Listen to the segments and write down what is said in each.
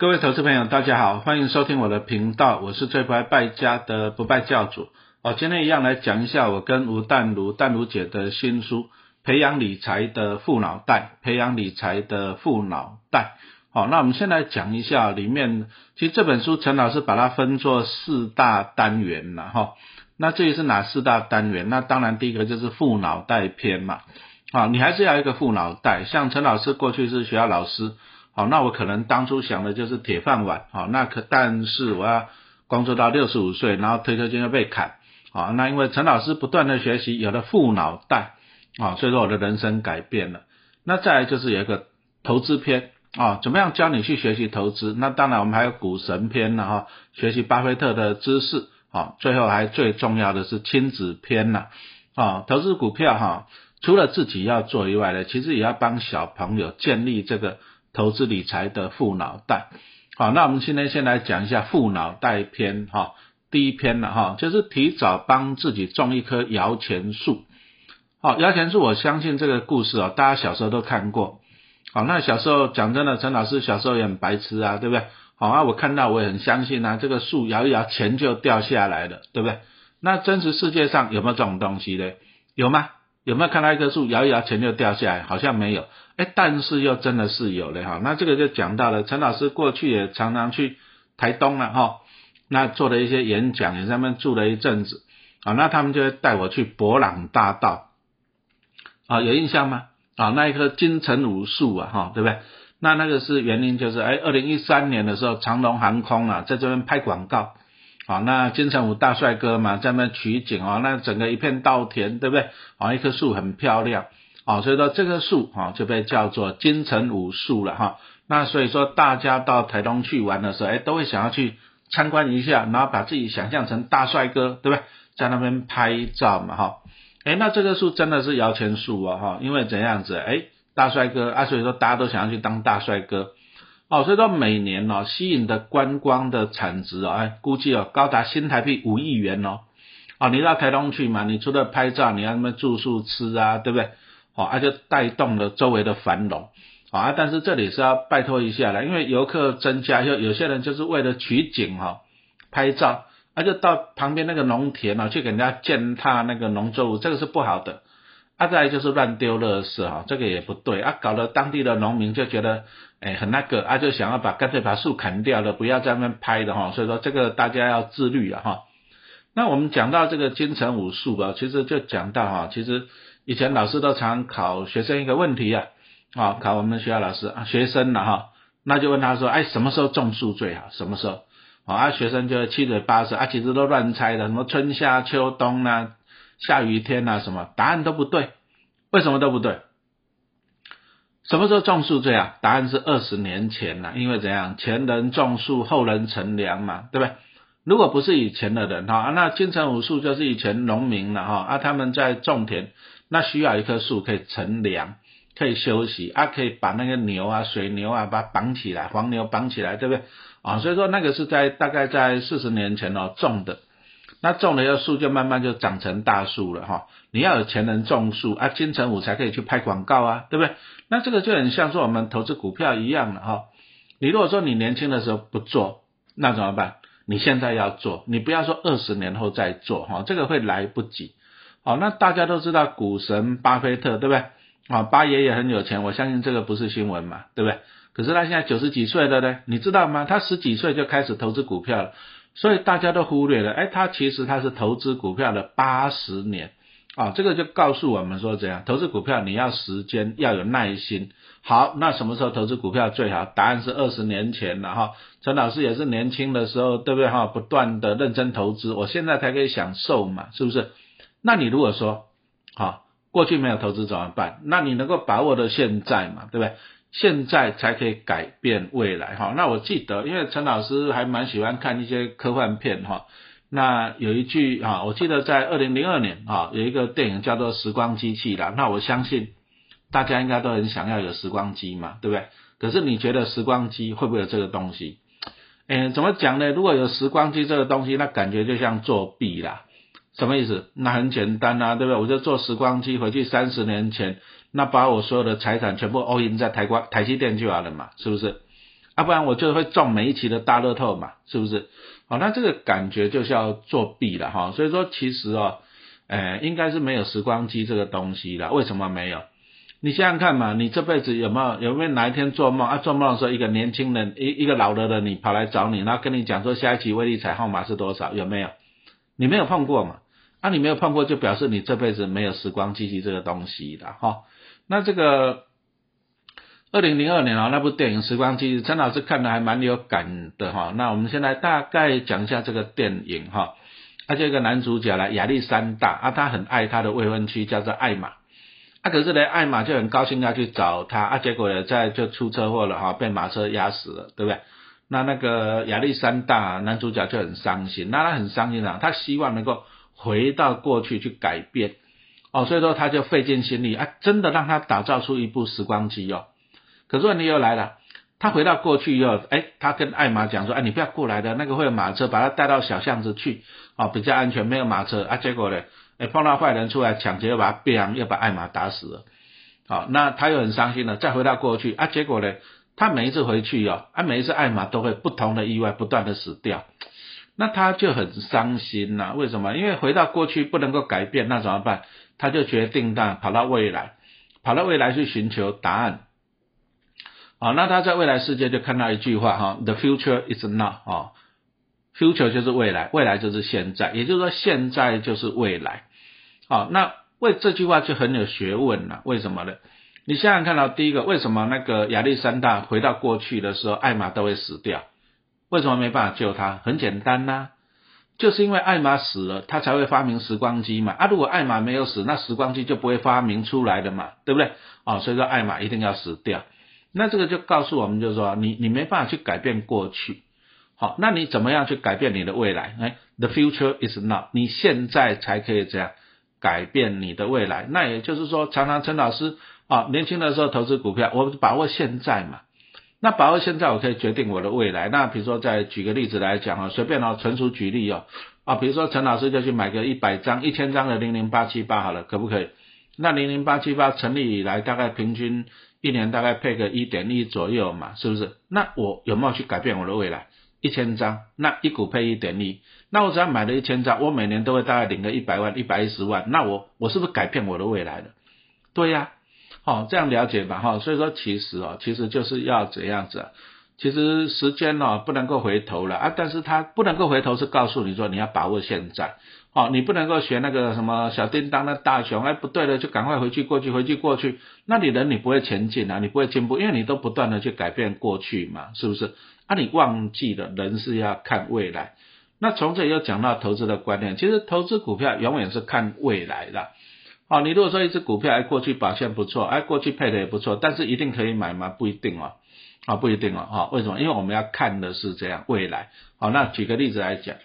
各位投资朋友，大家好，欢迎收听我的频道，我是最不爱败家的不败教主。哦，今天一样来讲一下我跟吴淡如、淡如姐的新书《培养理财的富脑袋》，培养理财的富脑袋。好，那我们先来讲一下里面，其实这本书陈老师把它分作四大单元了哈。那至于是哪四大单元？那当然第一个就是富脑袋篇嘛。啊，你还是要一个富脑袋，像陈老师过去是学校老师。好，那我可能当初想的就是铁饭碗，好，那可但是我要工作到六十五岁，然后退休金要被砍，好，那因为陈老师不断的学习，有了富脑袋，啊，所以说我的人生改变了。那再来就是有一个投资篇，啊，怎么样教你去学习投资？那当然我们还有股神篇了哈，学习巴菲特的知识，啊，最后还最重要的是亲子篇了，啊，投资股票哈，除了自己要做以外呢，其实也要帮小朋友建立这个。投资理财的富脑袋，好，那我们今天先来讲一下富脑袋篇哈，第一篇了哈，就是提早帮自己种一棵摇钱树。好，摇钱树，我相信这个故事哦，大家小时候都看过。好，那小时候讲真的，陈老师小时候也很白痴啊，对不对？好啊，我看到我也很相信啊，这个树摇一摇，钱就掉下来了，对不对？那真实世界上有没有这种东西呢？有吗？有没有看到一棵树摇一摇，钱就掉下来？好像没有。哎，但是又真的是有了哈，那这个就讲到了，陈老师过去也常常去台东了哈，那做了一些演讲，也在那边住了一阵子，啊，那他们就会带我去博朗大道，啊，有印象吗？啊，那一棵金城武树啊，哈，对不对？那那个是原因就是，哎，二零一三年的时候，长龙航空啊，在这边拍广告，好，那金城武大帅哥嘛，在那取景哦，那整个一片稻田，对不对？啊，一棵树很漂亮。啊，所以说这棵树啊就被叫做金城武树了哈。那所以说大家到台东去玩的时候，哎，都会想要去参观一下，然后把自己想象成大帅哥，对不对？在那边拍照嘛哈。哎，那这棵树真的是摇钱树啊哈，因为怎样子？哎，大帅哥啊，所以说大家都想要去当大帅哥。哦，所以说每年哦吸引的观光的产值啊，哎，估计哦高达新台币五亿元哦。啊，你到台东去嘛，你除了拍照，你要那边住宿吃啊，对不对？哦，那就带动了周围的繁荣，啊，但是这里是要拜托一下了，因为游客增加，就有些人就是为了取景哈，拍照，那就到旁边那个农田啊，去给人家践踏那个农作物，这个是不好的。啊，再就是乱丢垃圾哈，这个也不对啊，搞得当地的农民就觉得，哎，很那个，啊，就想要把干脆把树砍掉了，不要在那边拍的哈，所以说这个大家要自律啊哈。那我们讲到这个金城武术啊，其实就讲到哈，其实。以前老师都常考学生一个问题啊，啊，考我们学校老师啊，学生了哈，那就问他说，哎，什么时候种树最好？什么时候？啊，学生就七嘴八舌啊，其实都乱猜的，什么春夏秋冬啊，下雨天啊，什么答案都不对，为什么都不对？什么时候种树最好？答案是二十年前了，因为怎样？前人种树，后人乘凉嘛，对不对？如果不是以前的人哈，那金城武术就是以前农民了哈，啊，他们在种田。那需要一棵树可以乘凉，可以休息啊，可以把那个牛啊、水牛啊，把它绑起来，黄牛绑起来，对不对？啊，所以说那个是在大概在四十年前哦种的，那种了以后树就慢慢就长成大树了哈。你要有钱人种树啊，金城武才可以去拍广告啊，对不对？那这个就很像说我们投资股票一样的哈。你如果说你年轻的时候不做，那怎么办？你现在要做，你不要说二十年后再做哈，这个会来不及。好，那大家都知道股神巴菲特，对不对？啊，巴爷爷很有钱，我相信这个不是新闻嘛，对不对？可是他现在九十几岁了呢，你知道吗？他十几岁就开始投资股票了，所以大家都忽略了，哎，他其实他是投资股票的八十年，啊，这个就告诉我们说怎样投资股票，你要时间，要有耐心。好，那什么时候投资股票最好？答案是二十年前了哈。陈老师也是年轻的时候，对不对哈？不断的认真投资，我现在才可以享受嘛，是不是？那你如果说，好，过去没有投资怎么办？那你能够把握的现在嘛，对不对？现在才可以改变未来，哈。那我记得，因为陈老师还蛮喜欢看一些科幻片，哈。那有一句啊，我记得在二零零二年啊，有一个电影叫做《时光机器》啦。那我相信大家应该都很想要有时光机嘛，对不对？可是你觉得时光机会不会有这个东西？哎，怎么讲呢？如果有时光机这个东西，那感觉就像作弊啦。什么意思？那很简单啊，对不对？我就坐时光机回去三十年前，那把我所有的财产全部 all in 在台光台积电就好了嘛，是不是？啊，不然我就会中每一期的大乐透嘛，是不是？好，那这个感觉就是要作弊了哈。所以说，其实哦，哎，应该是没有时光机这个东西了。为什么没有？你想想看嘛，你这辈子有没有有没有哪一天做梦啊？做梦的时候，一个年轻人一一个老了的你跑来找你，然后跟你讲说下一期威力彩号码是多少？有没有？你没有碰过嘛？啊，你没有碰过，就表示你这辈子没有时光机器这个东西的哈。那这个二零零二年啊，那部电影《时光机器》，陈老师看的还蛮有感的哈。那我们现在大概讲一下这个电影哈。啊，这个男主角呢，亚历山大啊，他很爱他的未婚妻，叫做艾玛。啊，可是呢，艾玛就很高兴要去找他，啊，结果呢，在就出车祸了哈，被马车压死了，对不对？那那个亚历山大男主角就很伤心，那他很伤心啊，他希望能够回到过去去改变，哦，所以说他就费尽心力啊，真的让他打造出一部时光机哦。可是问题又来了，他回到过去以后，哎，他跟艾玛讲说，哎，你不要过来的，那个会有马车，把他带到小巷子去，哦，比较安全，没有马车啊。结果呢？哎，碰到坏人出来抢劫，又把他毙，又把艾玛打死了。好，那他又很伤心了。再回到过去啊，结果呢，他每一次回去哦，啊，每一次艾玛都会不同的意外，不断的死掉。那他就很伤心呐。为什么？因为回到过去不能够改变，那怎么办？他就决定呢，跑到未来，跑到未来去寻求答案。好，那他在未来世界就看到一句话哈：The future is now 啊，future 就是未来，未来就是现在，也就是说现在就是未来。好，那为这句话就很有学问了。为什么呢？你想想看到第一个，为什么那个亚历山大回到过去的时候，艾玛都会死掉？为什么没办法救他？很简单呐，就是因为艾玛死了，他才会发明时光机嘛。啊，如果艾玛没有死，那时光机就不会发明出来的嘛，对不对？啊，所以说艾玛一定要死掉。那这个就告诉我们，就是说你你没办法去改变过去。好，那你怎么样去改变你的未来？哎，the future is now，你现在才可以这样。改变你的未来，那也就是说，常常陈老师啊，年轻的时候投资股票，我把握现在嘛。那把握现在，我可以决定我的未来。那比如说，再举个例子来讲啊，随便哦，纯属举例哦啊，比如说陈老师就去买个一百张、一千张的零零八七八好了，可不可以？那零零八七八成立以来，大概平均一年大概配个一点一左右嘛，是不是？那我有没有去改变我的未来？一千张，那一股配一点一，那我只要买了一千张，我每年都会大概领个一百万、一百一十万，那我我是不是改变我的未来了？对呀，哦，这样了解吧，哈，所以说其实哦，其实就是要怎样子，其实时间哦不能够回头了啊，但是它不能够回头是告诉你说你要把握现在，哦，你不能够学那个什么小叮当的大熊，哎，不对了，就赶快回去过去，回去过去，那你人你不会前进啊，你不会进步，因为你都不断的去改变过去嘛，是不是？啊，你忘记了，人是要看未来。那从这里又讲到投资的观念，其实投资股票永远是看未来的。哦，你如果说一只股票哎过去表现不错，哎过去配的也不错，但是一定可以买吗？不一定哦，啊不一定哦，哈，为什么？因为我们要看的是这样未来。好，那举个例子来讲，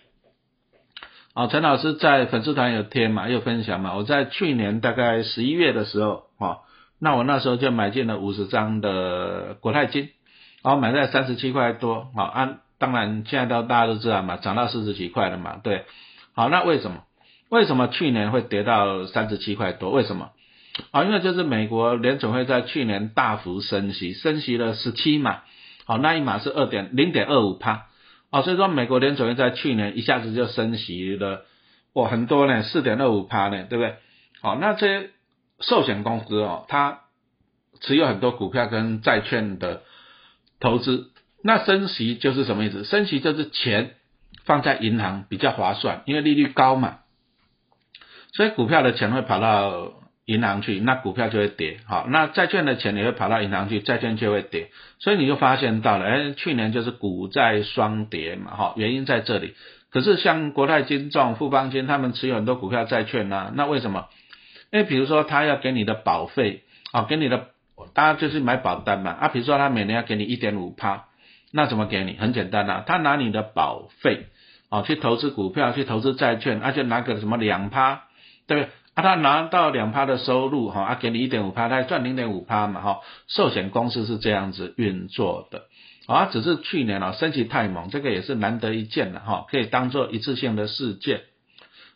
哦，陈老师在粉丝团有贴嘛，有分享嘛。我在去年大概十一月的时候，哈，那我那时候就买进了五十张的国泰金。然后买在三十七块多，好，按当然现在都大家都知道嘛，涨到四十几块了嘛，对，好，那为什么？为什么去年会跌到三十七块多？为什么？啊，因为就是美国联总会在去年大幅升息，升息了十七码，好，那一码是二点零点二五帕，啊，所以说美国联总会在去年一下子就升息了，哇，很多呢，四点二五帕呢，对不对？好，那这些寿险公司哦，它持有很多股票跟债券的。投资那升息就是什么意思？升息就是钱放在银行比较划算，因为利率高嘛，所以股票的钱会跑到银行去，那股票就会跌。好，那债券的钱也会跑到银行去，债券就会跌。所以你就发现到了，哎，去年就是股债双跌嘛，哈，原因在这里。可是像国泰金重、富邦金他们持有很多股票债券呐，那为什么？因为比如说他要给你的保费啊，给你的。大家就是买保单嘛，啊，比如说他每年要给你一点五趴，那怎么给你？很简单呐，他拿你的保费，哦，去投资股票，去投资债券，而且拿个什么两趴，对不对？啊，他拿到两趴的收入，哈，啊，给你一点五趴，他赚零点五趴嘛，哈，寿险公司是这样子运作的，啊，只是去年啊升息太猛，这个也是难得一见的，哈，可以当做一次性的事件，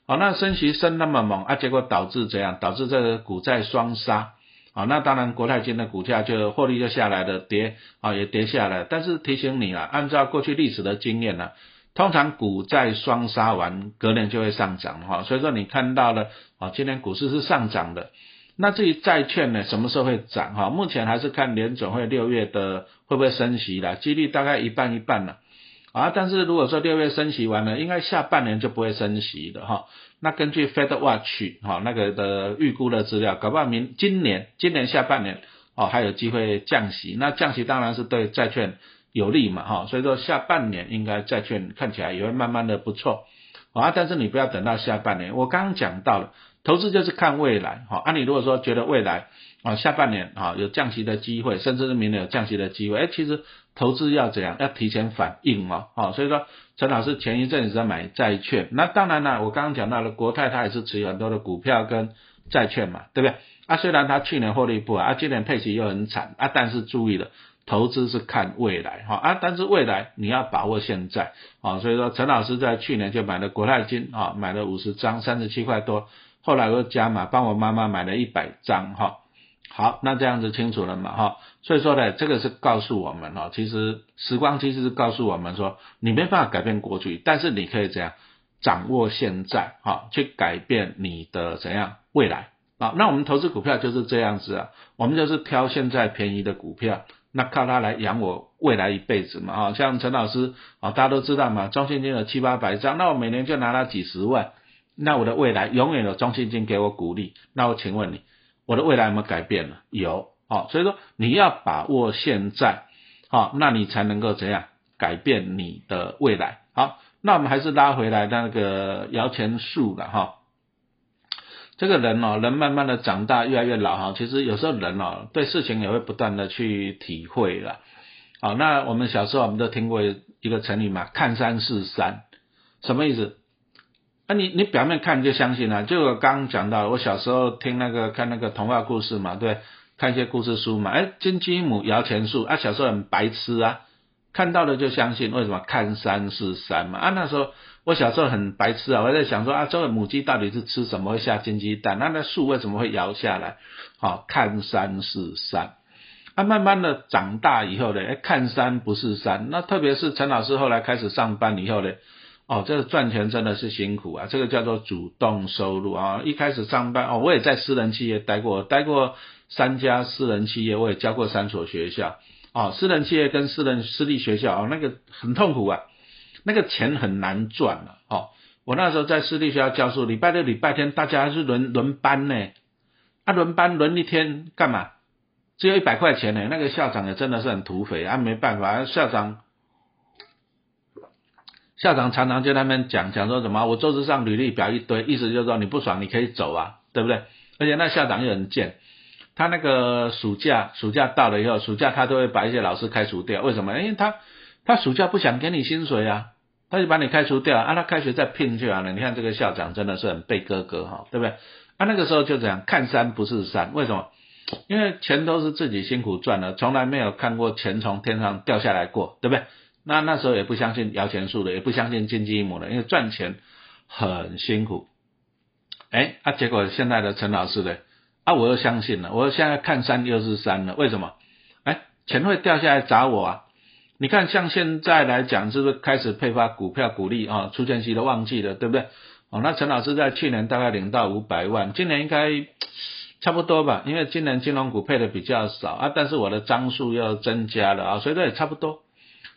好，那升息升那么猛，啊，结果导致怎样？导致这个股债双杀。啊，那当然国泰金的股价就获利就下来了，跌啊也跌下来。但是提醒你啊，按照过去历史的经验呢，通常股债双杀完，隔年就会上涨哈。所以说你看到了啊，今年股市是上涨的。那至于债券呢，什么时候会涨哈？目前还是看联总会六月的会不会升息啦，几率大概一半一半了。啊，但是如果说六月升息完了，应该下半年就不会升息的哈。那根据 Fed Watch 哈那个的预估的资料，搞不好明今年今年下半年哦还有机会降息。那降息当然是对债券有利嘛哈，所以说下半年应该债券看起来也会慢慢的不错啊。但是你不要等到下半年，我刚刚讲到了，投资就是看未来哈。啊，你如果说觉得未来啊下半年啊有降息的机会，甚至是明年有降息的机会，哎，其实。投资要怎样？要提前反应哦，哦，所以说陈老师前一阵子在买债券，那当然了，我刚刚讲到了国泰，它也是持有很多的股票跟债券嘛，对不对？啊，虽然它去年获利不好，啊，今年配息又很惨，啊，但是注意了，投资是看未来，哈，啊，但是未来你要把握现在，啊，所以说陈老师在去年就买了国泰金，啊，买了五十张，三十七块多，后来又加码，帮我妈妈买了一百张，哈。好，那这样子清楚了嘛？哈，所以说呢，这个是告诉我们哈，其实时光机是告诉我们说，你没办法改变过去，但是你可以怎样掌握现在，哈，去改变你的怎样未来啊？那我们投资股票就是这样子啊，我们就是挑现在便宜的股票，那靠它来养我未来一辈子嘛？啊，像陈老师啊，大家都知道嘛，中信金有七八百张，那我每年就拿了几十万，那我的未来永远有中信金给我鼓励，那我请问你？我的未来有没有改变了？有，好，所以说你要把握现在，好，那你才能够怎样改变你的未来？好，那我们还是拉回来那个摇钱树了哈。这个人哦，人慢慢的长大，越来越老哈。其实有时候人哦，对事情也会不断的去体会了。好，那我们小时候我们都听过一个成语嘛，看山是山，什么意思？啊，你你表面看就相信了，就我刚刚讲到，我小时候听那个看那个童话故事嘛，对，看一些故事书嘛，哎，金鸡母摇钱树，啊，小时候很白痴啊，看到了就相信，为什么？看山是山嘛，啊，那时候我小时候很白痴啊，我在想说啊，这个母鸡到底是吃什么会下金鸡蛋？那那树为什么会摇下来？好，看山是山，啊，慢慢的长大以后呢，哎，看山不是山，那特别是陈老师后来开始上班以后呢。哦，这个赚钱真的是辛苦啊！这个叫做主动收入啊。一开始上班哦，我也在私人企业待过，待过三家私人企业，我也教过三所学校。哦，私人企业跟私人私立学校哦，那个很痛苦啊，那个钱很难赚啊。哦，我那时候在私立学校教书，礼拜六、礼拜天大家是轮轮班呢，啊，轮班轮一天干嘛？只有一百块钱呢。那个校长也真的是很土匪啊，没办法，校长。校长常常就那边讲讲说什么，我桌子上履历表一堆，意思就是说你不爽你可以走啊，对不对？而且那校长又很贱，他那个暑假暑假到了以后，暑假他都会把一些老师开除掉，为什么？因为他他暑假不想给你薪水啊，他就把你开除掉啊，他开学再聘就完了。你看这个校长真的是很背哥哥哈，对不对？啊那个时候就这样，看山不是山，为什么？因为钱都是自己辛苦赚的，从来没有看过钱从天上掉下来过，对不对？那那时候也不相信摇钱树的，也不相信金鸡母的，因为赚钱很辛苦。哎，啊，结果现在的陈老师呢，啊，我又相信了，我现在看山又是山了，为什么？哎，钱会掉下来砸我啊！你看，像现在来讲，是不是开始配发股票股利啊？出钱期都忘记了，对不对？哦，那陈老师在去年大概领到五百万，今年应该差不多吧？因为今年金融股配的比较少啊，但是我的张数又增加了啊，所以这也差不多。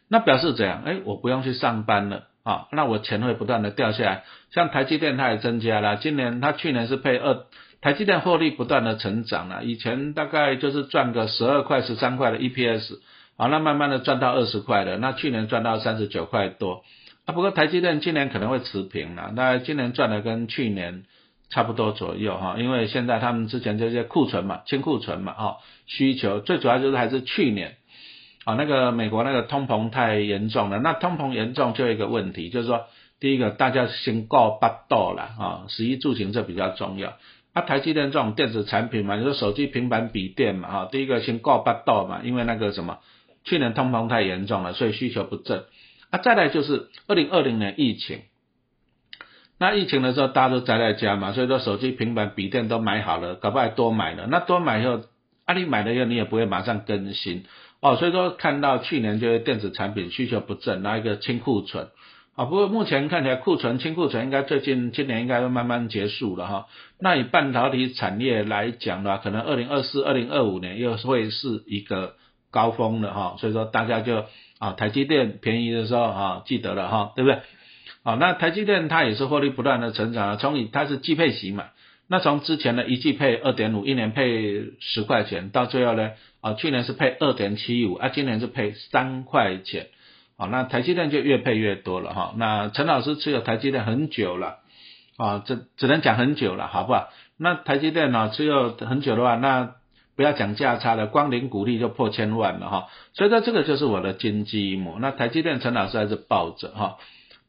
那表示怎样？哎，我不用去上班了啊，那我钱会不断的掉下来。像台积电它也增加了，今年它去年是配二，台积电获利不断的成长了，以前大概就是赚个十二块、十三块的 EPS，好，那慢慢的赚到二十块的，那去年赚到三十九块多啊。不过台积电今年可能会持平了，那今年赚的跟去年差不多左右哈，因为现在他们之前这些库存嘛，清库存嘛，哈，需求最主要就是还是去年。啊，那个美国那个通膨太严重了，那通膨严重就一个问题，就是说，第一个大家先告八道了啊，十一住行这比较重要。啊，台积电这种电子产品嘛，你说手机、平板、笔电嘛，哈，第一个先告八道嘛，因为那个什么，去年通膨太严重了，所以需求不振。啊，再来就是二零二零年疫情，那疫情的时候大家都宅在家嘛，所以说手机、平板、笔电都买好了，搞不好多买了，那多买以后。啊，你买了以后你也不会马上更新哦，所以说看到去年就是电子产品需求不振，拿一个清库存。啊，不过目前看起来库存清库存应该最近今年应该会慢慢结束了哈。那以半导体产业来讲的话，可能二零二四、二零二五年又会是一个高峰了哈。所以说大家就啊，台积电便宜的时候啊，记得了哈，对不对？好，那台积电它也是获利不断的成长啊，从它是季配型嘛，那从之前的一季配二点五，一年配十块钱，到最后呢，啊，去年是配二点七五，啊，今年是配三块钱。好，那台积电就越配越多了哈。那陈老师持有台积电很久了，啊，这只能讲很久了，好不好？那台积电呢持有很久的话，那不要讲价差了，光零股利就破千万了哈。所以说这个就是我的金鸡母。那台积电陈老师还是抱着哈。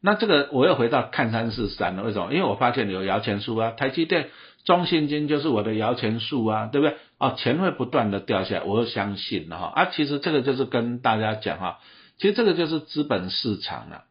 那这个我又回到看三四三了，为什么？因为我发现有摇钱树啊，台积电、中信金就是我的摇钱树啊，对不对？哦，钱会不断的掉下来，我又相信了哈。啊，其实这个就是跟大家讲哈。其实这个就是资本市场了，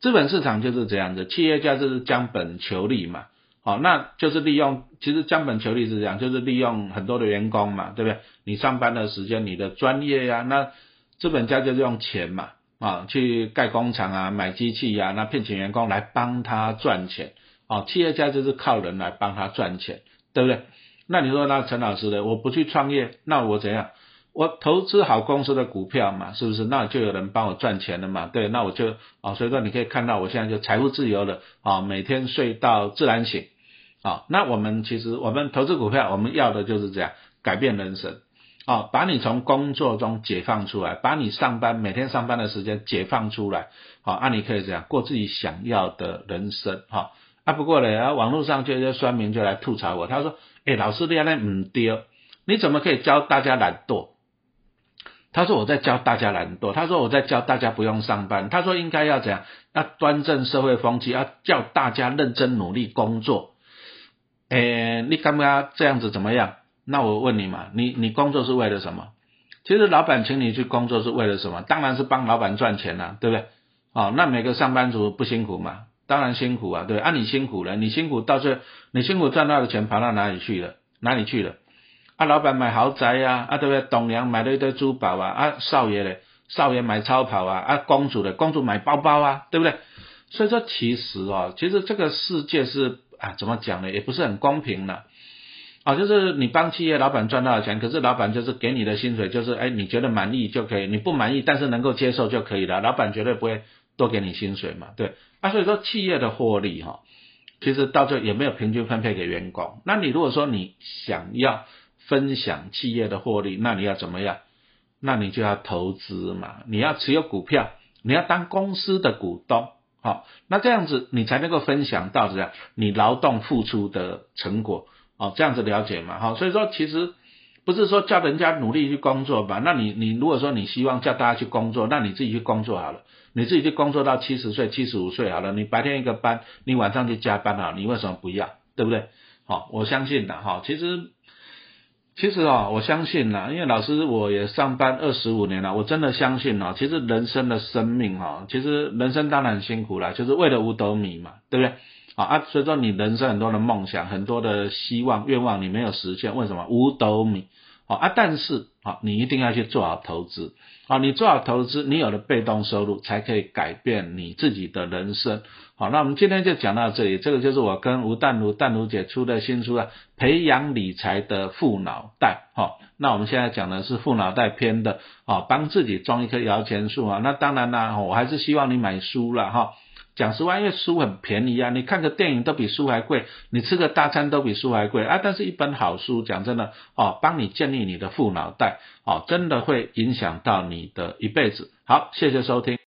资本市场就是这样子，企业家就是将本求利嘛，好，那就是利用，其实江本求利是这样，就是利用很多的员工嘛，对不对？你上班的时间，你的专业呀，那资本家就是用钱嘛，啊，去盖工厂啊，买机器呀，那聘请员工来帮他赚钱，啊，企业家就是靠人来帮他赚钱，对不对？那你说那陈老师的，我不去创业，那我怎样？我投资好公司的股票嘛，是不是？那就有人帮我赚钱了嘛？对，那我就啊，所以说你可以看到我现在就财富自由了啊，每天睡到自然醒啊。那我们其实我们投资股票，我们要的就是这样改变人生啊，把你从工作中解放出来，把你上班每天上班的时间解放出来，好，那你可以这样过自己想要的人生哈。啊，不过呢，网络上就有些酸民就来吐槽我，他说：“哎，老师你那唔丢，你怎么可以教大家懒惰？”他说我在教大家懒惰，他说我在教大家不用上班，他说应该要怎样，要端正社会风气，要叫大家认真努力工作。诶，你刚刚这样子怎么样？那我问你嘛，你你工作是为了什么？其实老板请你去工作是为了什么？当然是帮老板赚钱呐，对不对？哦，那每个上班族不辛苦嘛？当然辛苦啊，对，啊你辛苦了，你辛苦到最后，你辛苦赚到的钱跑到哪里去了？哪里去了？啊，老板买豪宅呀，啊对不对？董娘买了一堆珠宝啊，啊少爷嘞，少爷买超跑啊，啊公主的公主买包包啊，对不对？所以说其实哦，其实这个世界是啊，怎么讲呢？也不是很公平了啊，就是你帮企业老板赚到的钱，可是老板就是给你的薪水就是哎你觉得满意就可以，你不满意但是能够接受就可以了，老板绝对不会多给你薪水嘛，对啊，所以说企业的获利哈，其实到最后也没有平均分配给员工。那你如果说你想要。分享企业的获利，那你要怎么样？那你就要投资嘛，你要持有股票，你要当公司的股东，好，那这样子你才能够分享到这样你劳动付出的成果，哦，这样子了解嘛，好，所以说其实不是说叫人家努力去工作吧，那你你如果说你希望叫大家去工作，那你自己去工作好了，你自己去工作到七十岁、七十五岁好了，你白天一个班，你晚上去加班啊，你为什么不要？对不对？好，我相信的哈，其实。其实啊，我相信呐，因为老师我也上班二十五年了，我真的相信啊。其实人生的生命啊，其实人生当然辛苦了，就是为了五斗米嘛，对不对？啊啊，所以说你人生很多的梦想、很多的希望、愿望你没有实现，为什么？五斗米。好啊，但是啊，你一定要去做好投资。好，你做好投资，你有了被动收入，才可以改变你自己的人生。好，那我们今天就讲到这里。这个就是我跟吴淡如、淡如姐出的新书啊，《培养理财的富脑袋》。好，那我们现在讲的是富脑袋篇的啊，帮自己装一棵摇钱树啊。那当然啦，我还是希望你买书了哈。讲实话，因为书很便宜啊，你看个电影都比书还贵，你吃个大餐都比书还贵啊。但是，一本好书，讲真的哦，帮你建立你的富脑袋哦，真的会影响到你的一辈子。好，谢谢收听。